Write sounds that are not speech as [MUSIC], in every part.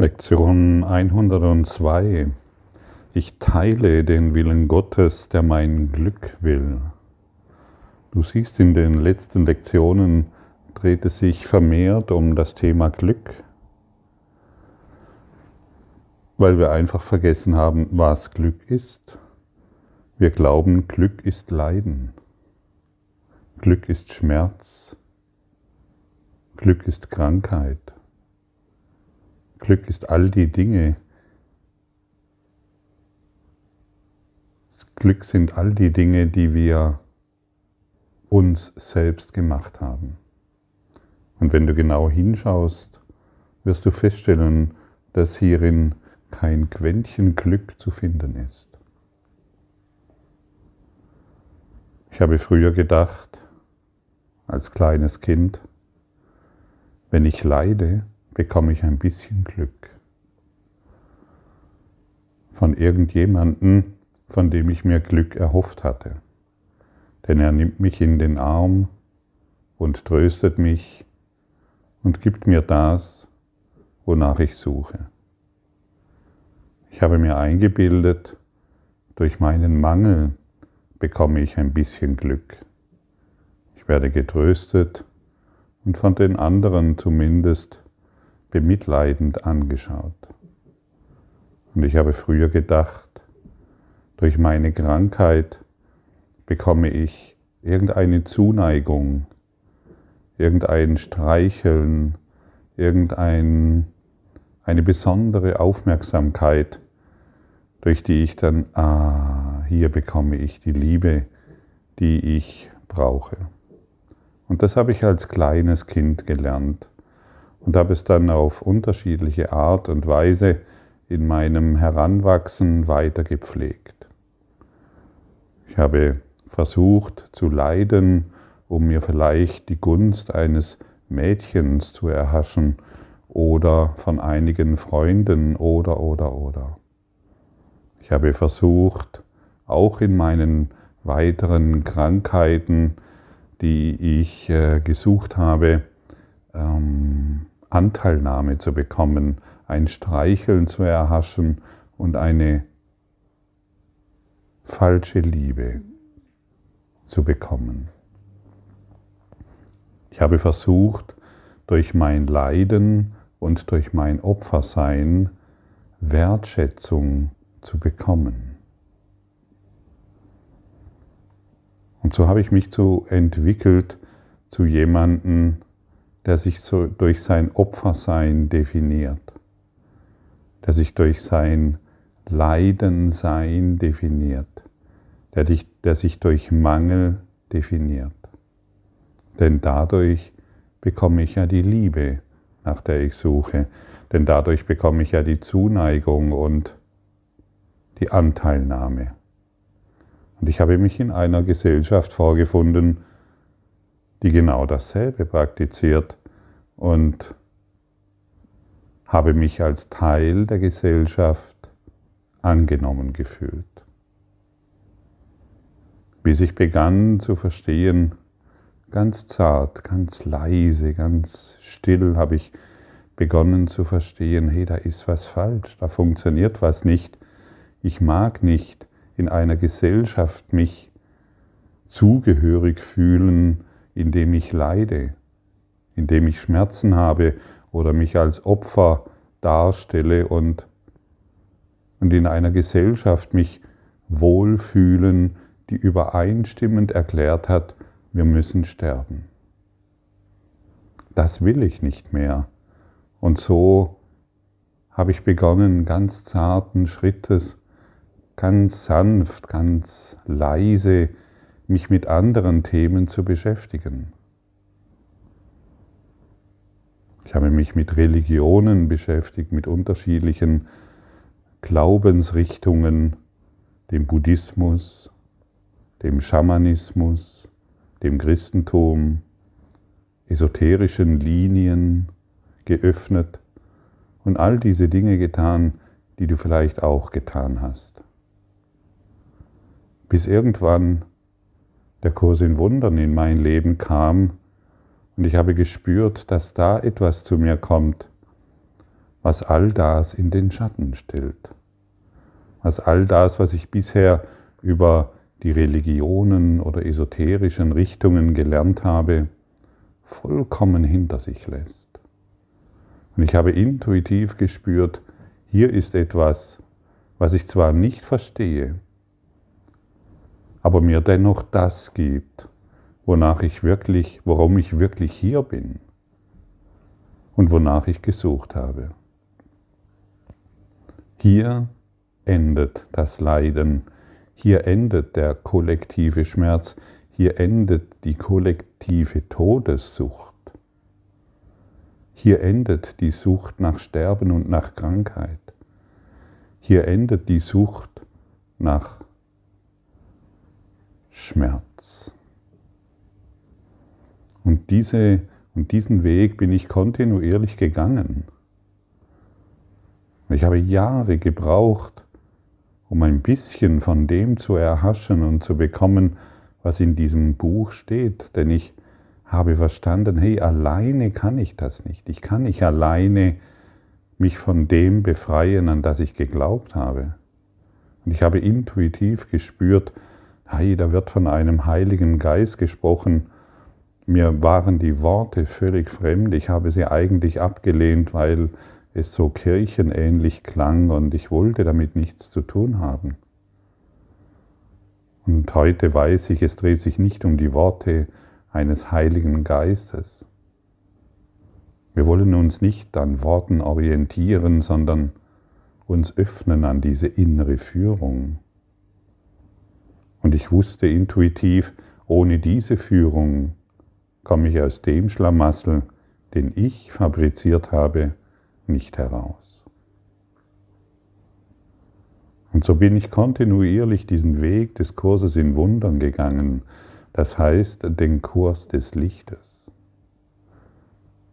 Lektion 102. Ich teile den Willen Gottes, der mein Glück will. Du siehst, in den letzten Lektionen dreht es sich vermehrt um das Thema Glück, weil wir einfach vergessen haben, was Glück ist. Wir glauben, Glück ist Leiden. Glück ist Schmerz. Glück ist Krankheit. Glück ist all die Dinge. Glück sind all die Dinge, die wir uns selbst gemacht haben. Und wenn du genau hinschaust, wirst du feststellen, dass hierin kein Quäntchen Glück zu finden ist. Ich habe früher gedacht, als kleines Kind, wenn ich leide, bekomme ich ein bisschen Glück. Von irgendjemandem, von dem ich mir Glück erhofft hatte. Denn er nimmt mich in den Arm und tröstet mich und gibt mir das, wonach ich suche. Ich habe mir eingebildet, durch meinen Mangel bekomme ich ein bisschen Glück. Ich werde getröstet und von den anderen zumindest bemitleidend angeschaut. Und ich habe früher gedacht, durch meine Krankheit bekomme ich irgendeine Zuneigung, irgendein Streicheln, irgendeine besondere Aufmerksamkeit, durch die ich dann, ah, hier bekomme ich die Liebe, die ich brauche. Und das habe ich als kleines Kind gelernt und habe es dann auf unterschiedliche Art und Weise in meinem Heranwachsen weiter gepflegt. Ich habe versucht zu leiden, um mir vielleicht die Gunst eines Mädchens zu erhaschen oder von einigen Freunden oder oder oder. Ich habe versucht, auch in meinen weiteren Krankheiten, die ich äh, gesucht habe, ähm, Anteilnahme zu bekommen, ein Streicheln zu erhaschen und eine falsche Liebe zu bekommen. Ich habe versucht, durch mein Leiden und durch mein Opfersein Wertschätzung zu bekommen. Und so habe ich mich so entwickelt zu jemandem, der sich so durch sein Opfersein definiert, der sich durch sein Leidensein definiert, der, dich, der sich durch Mangel definiert. Denn dadurch bekomme ich ja die Liebe, nach der ich suche, denn dadurch bekomme ich ja die Zuneigung und die Anteilnahme. Und ich habe mich in einer Gesellschaft vorgefunden, die genau dasselbe praktiziert und habe mich als Teil der Gesellschaft angenommen gefühlt. Bis ich begann zu verstehen, ganz zart, ganz leise, ganz still habe ich begonnen zu verstehen, hey, da ist was falsch, da funktioniert was nicht. Ich mag nicht in einer Gesellschaft mich zugehörig fühlen, indem ich leide, indem ich Schmerzen habe oder mich als Opfer darstelle und, und in einer Gesellschaft mich wohlfühlen, die übereinstimmend erklärt hat, wir müssen sterben. Das will ich nicht mehr. Und so habe ich begonnen, ganz zarten Schrittes, ganz sanft, ganz leise, mich mit anderen Themen zu beschäftigen. Ich habe mich mit Religionen beschäftigt, mit unterschiedlichen Glaubensrichtungen, dem Buddhismus, dem Schamanismus, dem Christentum, esoterischen Linien geöffnet und all diese Dinge getan, die du vielleicht auch getan hast. Bis irgendwann der Kurs in Wundern in mein Leben kam und ich habe gespürt, dass da etwas zu mir kommt, was all das in den Schatten stellt. Was all das, was ich bisher über die Religionen oder esoterischen Richtungen gelernt habe, vollkommen hinter sich lässt. Und ich habe intuitiv gespürt, hier ist etwas, was ich zwar nicht verstehe, aber mir dennoch das gibt, wonach ich wirklich, warum ich wirklich hier bin und wonach ich gesucht habe. Hier endet das Leiden, hier endet der kollektive Schmerz, hier endet die kollektive Todessucht. Hier endet die Sucht nach Sterben und nach Krankheit. Hier endet die Sucht nach Schmerz. Und, diese, und diesen Weg bin ich kontinuierlich gegangen. Ich habe Jahre gebraucht, um ein bisschen von dem zu erhaschen und zu bekommen, was in diesem Buch steht. Denn ich habe verstanden, hey, alleine kann ich das nicht. Ich kann nicht alleine mich von dem befreien, an das ich geglaubt habe. Und ich habe intuitiv gespürt, hey, da wird von einem Heiligen Geist gesprochen. Mir waren die Worte völlig fremd. Ich habe sie eigentlich abgelehnt, weil es so kirchenähnlich klang und ich wollte damit nichts zu tun haben. Und heute weiß ich, es dreht sich nicht um die Worte eines Heiligen Geistes. Wir wollen uns nicht an Worten orientieren, sondern uns öffnen an diese innere Führung. Und ich wusste intuitiv, ohne diese Führung komme ich aus dem Schlamassel, den ich fabriziert habe, nicht heraus. Und so bin ich kontinuierlich diesen Weg des Kurses in Wundern gegangen, das heißt den Kurs des Lichtes,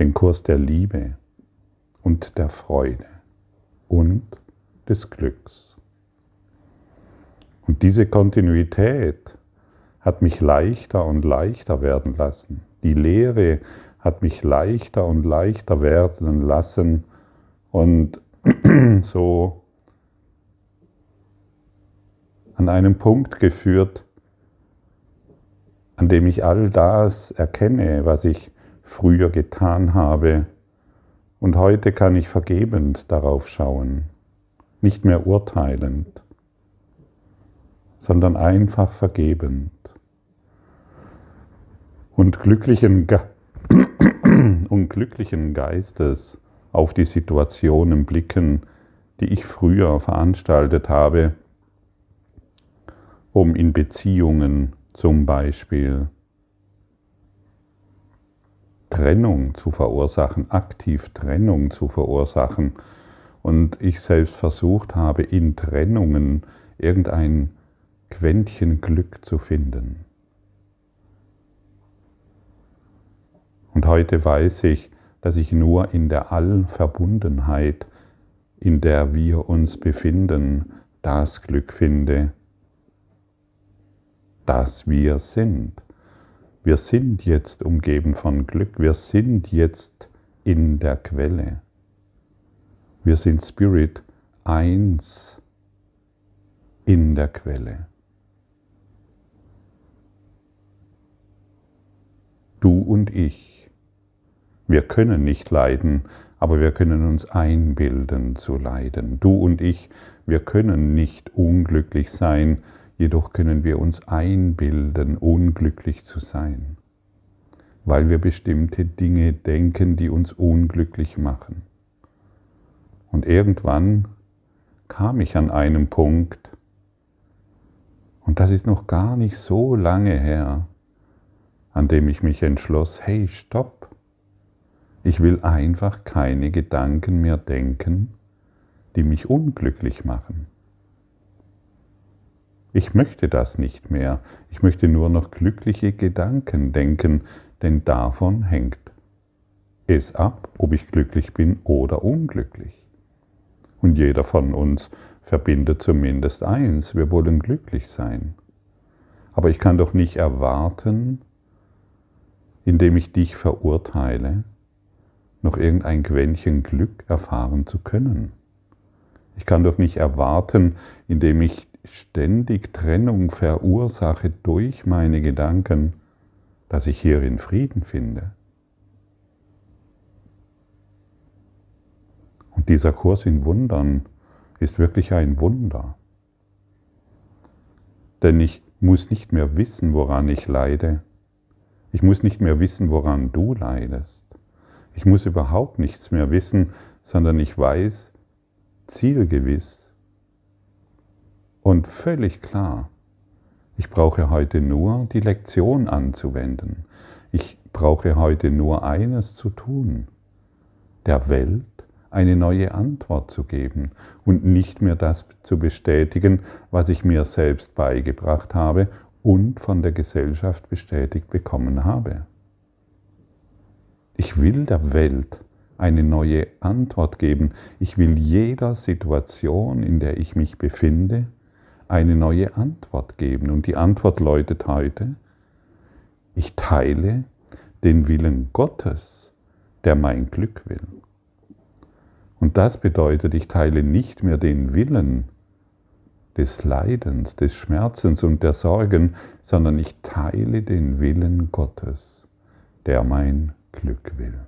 den Kurs der Liebe und der Freude und des Glücks. Und diese Kontinuität hat mich leichter und leichter werden lassen. Die Lehre hat mich leichter und leichter werden lassen und [CLEARS THROAT] so an einem Punkt geführt, an dem ich all das erkenne, was ich früher getan habe. Und heute kann ich vergebend darauf schauen, nicht mehr urteilend, sondern einfach vergebend. Und glücklichen, Ge [CLEARS THROAT] und glücklichen Geistes auf die Situationen blicken, die ich früher veranstaltet habe, um in Beziehungen zum Beispiel Trennung zu verursachen, aktiv Trennung zu verursachen. Und ich selbst versucht habe, in Trennungen irgendein Quäntchen Glück zu finden. Und heute weiß ich, dass ich nur in der Allverbundenheit, in der wir uns befinden, das Glück finde, das wir sind. Wir sind jetzt umgeben von Glück, wir sind jetzt in der Quelle. Wir sind Spirit eins in der Quelle. Du und ich wir können nicht leiden, aber wir können uns einbilden zu leiden. Du und ich, wir können nicht unglücklich sein, jedoch können wir uns einbilden, unglücklich zu sein, weil wir bestimmte Dinge denken, die uns unglücklich machen. Und irgendwann kam ich an einem Punkt, und das ist noch gar nicht so lange her, an dem ich mich entschloss, hey, stopp, ich will einfach keine Gedanken mehr denken, die mich unglücklich machen. Ich möchte das nicht mehr. Ich möchte nur noch glückliche Gedanken denken, denn davon hängt es ab, ob ich glücklich bin oder unglücklich. Und jeder von uns verbindet zumindest eins, wir wollen glücklich sein. Aber ich kann doch nicht erwarten, indem ich dich verurteile, noch irgendein Quäntchen Glück erfahren zu können. Ich kann doch nicht erwarten, indem ich ständig Trennung verursache durch meine Gedanken, dass ich hierin Frieden finde. Und dieser Kurs in Wundern ist wirklich ein Wunder. Denn ich muss nicht mehr wissen, woran ich leide. Ich muss nicht mehr wissen, woran du leidest. Ich muss überhaupt nichts mehr wissen, sondern ich weiß zielgewiss und völlig klar, ich brauche heute nur die Lektion anzuwenden. Ich brauche heute nur eines zu tun, der Welt eine neue Antwort zu geben und nicht mehr das zu bestätigen, was ich mir selbst beigebracht habe und von der Gesellschaft bestätigt bekommen habe. Ich will der Welt eine neue Antwort geben. Ich will jeder Situation, in der ich mich befinde, eine neue Antwort geben. Und die Antwort lautet heute, ich teile den Willen Gottes, der mein Glück will. Und das bedeutet, ich teile nicht mehr den Willen des Leidens, des Schmerzens und der Sorgen, sondern ich teile den Willen Gottes, der mein Glück will.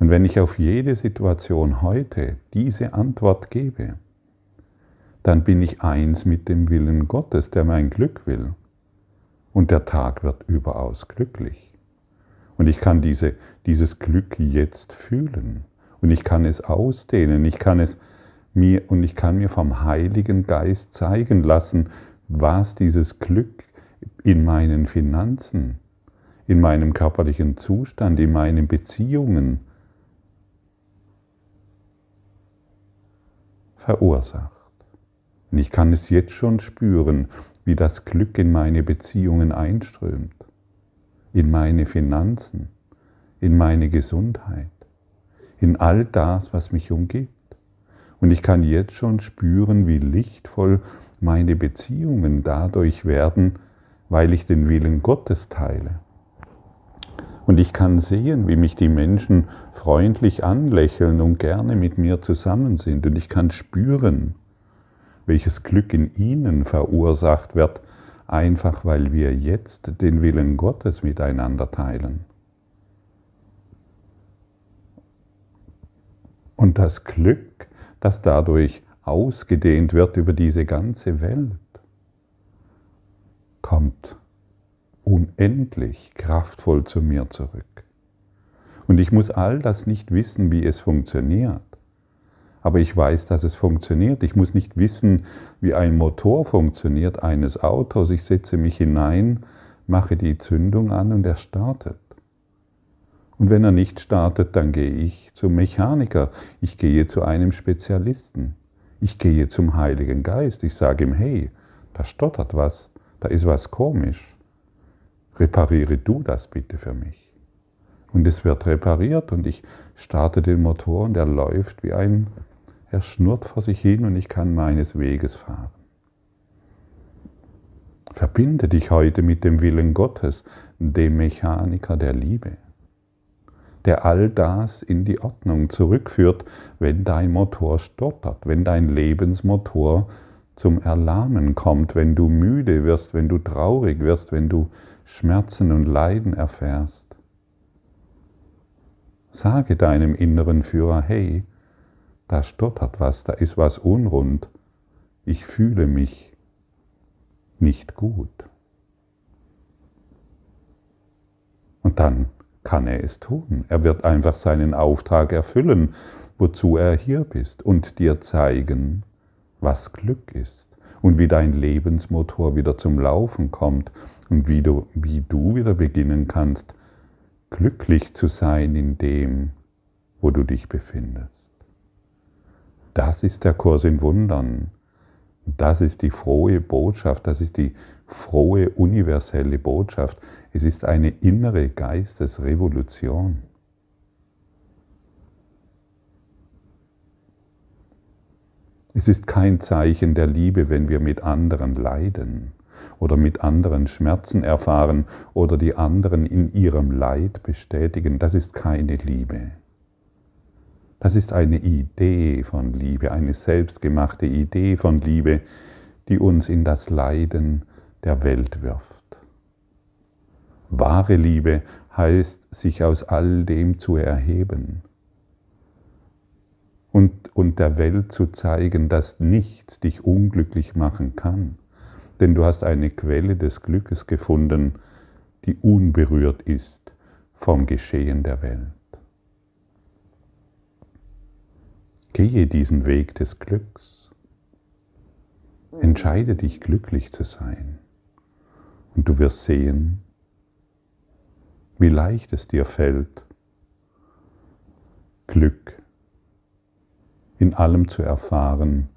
Und wenn ich auf jede Situation heute diese Antwort gebe, dann bin ich eins mit dem Willen Gottes, der mein Glück will. Und der Tag wird überaus glücklich. Und ich kann diese, dieses Glück jetzt fühlen. Und ich kann es ausdehnen, ich kann es mir und ich kann mir vom Heiligen Geist zeigen lassen, was dieses Glück in meinen Finanzen, in meinem körperlichen Zustand, in meinen Beziehungen verursacht. Und ich kann es jetzt schon spüren, wie das Glück in meine Beziehungen einströmt, in meine Finanzen, in meine Gesundheit in all das, was mich umgibt. Und ich kann jetzt schon spüren, wie lichtvoll meine Beziehungen dadurch werden, weil ich den Willen Gottes teile. Und ich kann sehen, wie mich die Menschen freundlich anlächeln und gerne mit mir zusammen sind. Und ich kann spüren, welches Glück in ihnen verursacht wird, einfach weil wir jetzt den Willen Gottes miteinander teilen. Und das Glück, das dadurch ausgedehnt wird über diese ganze Welt, kommt unendlich kraftvoll zu mir zurück. Und ich muss all das nicht wissen, wie es funktioniert. Aber ich weiß, dass es funktioniert. Ich muss nicht wissen, wie ein Motor funktioniert eines Autos. Ich setze mich hinein, mache die Zündung an und er startet. Und wenn er nicht startet, dann gehe ich zum Mechaniker, ich gehe zu einem Spezialisten, ich gehe zum Heiligen Geist, ich sage ihm, hey, da stottert was, da ist was komisch, repariere du das bitte für mich. Und es wird repariert und ich starte den Motor und er läuft wie ein, er schnurrt vor sich hin und ich kann meines Weges fahren. Verbinde dich heute mit dem Willen Gottes, dem Mechaniker der Liebe der all das in die Ordnung zurückführt, wenn dein Motor stottert, wenn dein Lebensmotor zum Erlahmen kommt, wenn du müde wirst, wenn du traurig wirst, wenn du Schmerzen und Leiden erfährst. Sage deinem inneren Führer, hey, da stottert was, da ist was unrund, ich fühle mich nicht gut. Und dann kann er es tun. Er wird einfach seinen Auftrag erfüllen, wozu er hier bist und dir zeigen, was Glück ist und wie dein Lebensmotor wieder zum Laufen kommt und wie du, wie du wieder beginnen kannst, glücklich zu sein in dem, wo du dich befindest. Das ist der Kurs in Wundern. Das ist die frohe Botschaft, das ist die frohe universelle Botschaft. Es ist eine innere Geistesrevolution. Es ist kein Zeichen der Liebe, wenn wir mit anderen leiden. oder mit anderen Schmerzen erfahren oder die anderen in ihrem Leid bestätigen, das ist keine Liebe. Das ist eine Idee von Liebe, eine selbstgemachte Idee von Liebe, die uns in das Leiden der Welt wirft. Wahre Liebe heißt, sich aus all dem zu erheben und, und der Welt zu zeigen, dass nichts dich unglücklich machen kann. Denn du hast eine Quelle des Glückes gefunden, die unberührt ist vom Geschehen der Welt. Gehe diesen Weg des Glücks. Entscheide dich glücklich zu sein. Und du wirst sehen, wie leicht es dir fällt, Glück in allem zu erfahren,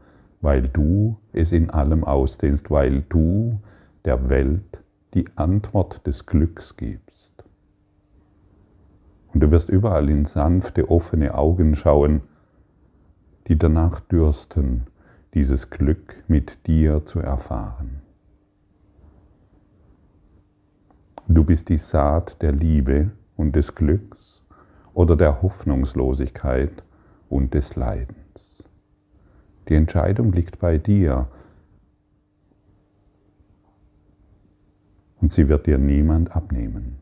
weil du es in allem ausdehnst, weil du der Welt die Antwort des Glücks gibst. Und du wirst überall in sanfte, offene Augen schauen, die danach dürsten, dieses Glück mit dir zu erfahren. Du bist die Saat der Liebe und des Glücks oder der Hoffnungslosigkeit und des Leidens. Die Entscheidung liegt bei dir. Und sie wird dir niemand abnehmen.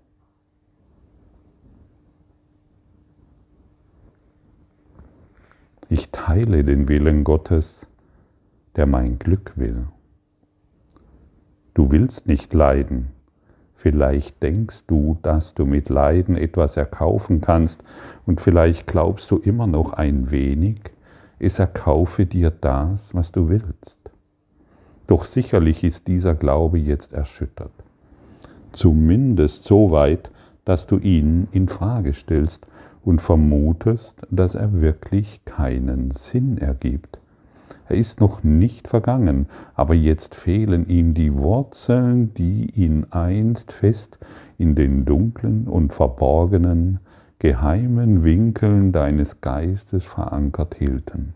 Ich teile den Willen Gottes, der mein Glück will. Du willst nicht leiden. Vielleicht denkst du, dass du mit Leiden etwas erkaufen kannst und vielleicht glaubst du immer noch ein wenig, es erkaufe dir das, was du willst. Doch sicherlich ist dieser Glaube jetzt erschüttert. Zumindest so weit, dass du ihn in Frage stellst und vermutest, dass er wirklich keinen Sinn ergibt. Er ist noch nicht vergangen, aber jetzt fehlen ihm die Wurzeln, die ihn einst fest in den dunklen und verborgenen geheimen Winkeln deines Geistes verankert hielten.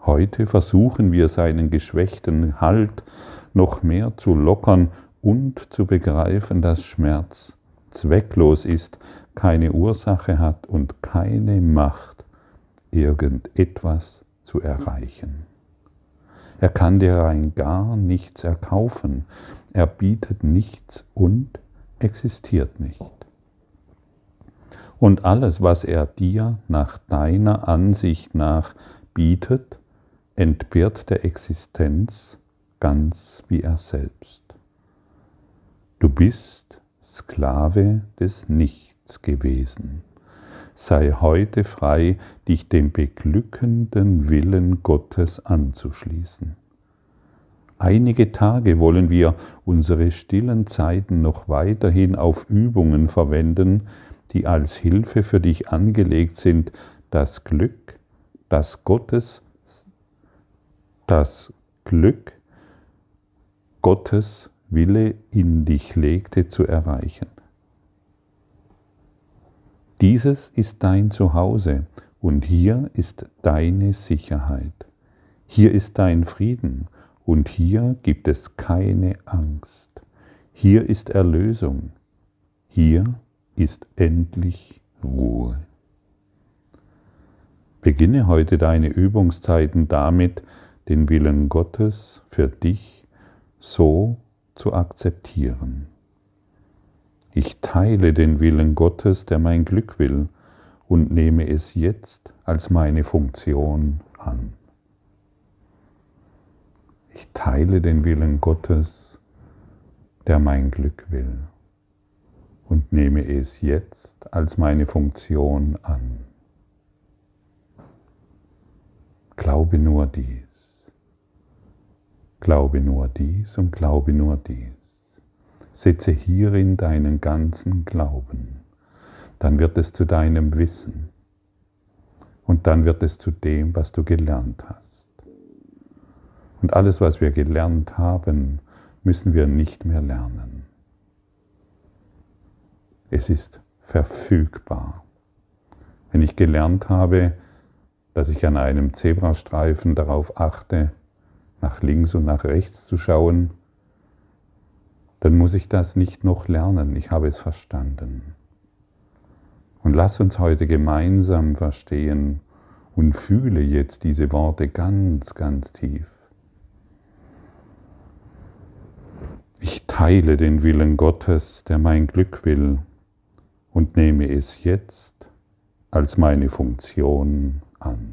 Heute versuchen wir seinen geschwächten Halt noch mehr zu lockern und zu begreifen, dass Schmerz zwecklos ist, keine Ursache hat und keine Macht, irgendetwas zu erreichen. Er kann dir rein gar nichts erkaufen, er bietet nichts und existiert nicht. Und alles, was er dir nach deiner Ansicht nach bietet, entbehrt der Existenz ganz wie er selbst. Du bist Sklave des Nichts gewesen. Sei heute frei, dich dem beglückenden Willen Gottes anzuschließen. Einige Tage wollen wir unsere stillen Zeiten noch weiterhin auf Übungen verwenden, die als Hilfe für dich angelegt sind, das Glück, das Gottes, das Glück Gottes Wille in dich legte, zu erreichen. Dieses ist dein Zuhause und hier ist deine Sicherheit. Hier ist dein Frieden und hier gibt es keine Angst. Hier ist Erlösung. Hier ist endlich Ruhe. Beginne heute deine Übungszeiten damit, den Willen Gottes für dich so zu akzeptieren. Ich teile den Willen Gottes, der mein Glück will, und nehme es jetzt als meine Funktion an. Ich teile den Willen Gottes, der mein Glück will und nehme es jetzt als meine Funktion an. Glaube nur dies. Glaube nur dies und glaube nur dies. Setze hierin deinen ganzen Glauben. Dann wird es zu deinem Wissen. Und dann wird es zu dem, was du gelernt hast. Und alles, was wir gelernt haben, müssen wir nicht mehr lernen. Es ist verfügbar. Wenn ich gelernt habe, dass ich an einem Zebrastreifen darauf achte, nach links und nach rechts zu schauen, dann muss ich das nicht noch lernen, ich habe es verstanden. Und lass uns heute gemeinsam verstehen und fühle jetzt diese Worte ganz, ganz tief. Ich teile den Willen Gottes, der mein Glück will, und nehme es jetzt als meine Funktion an.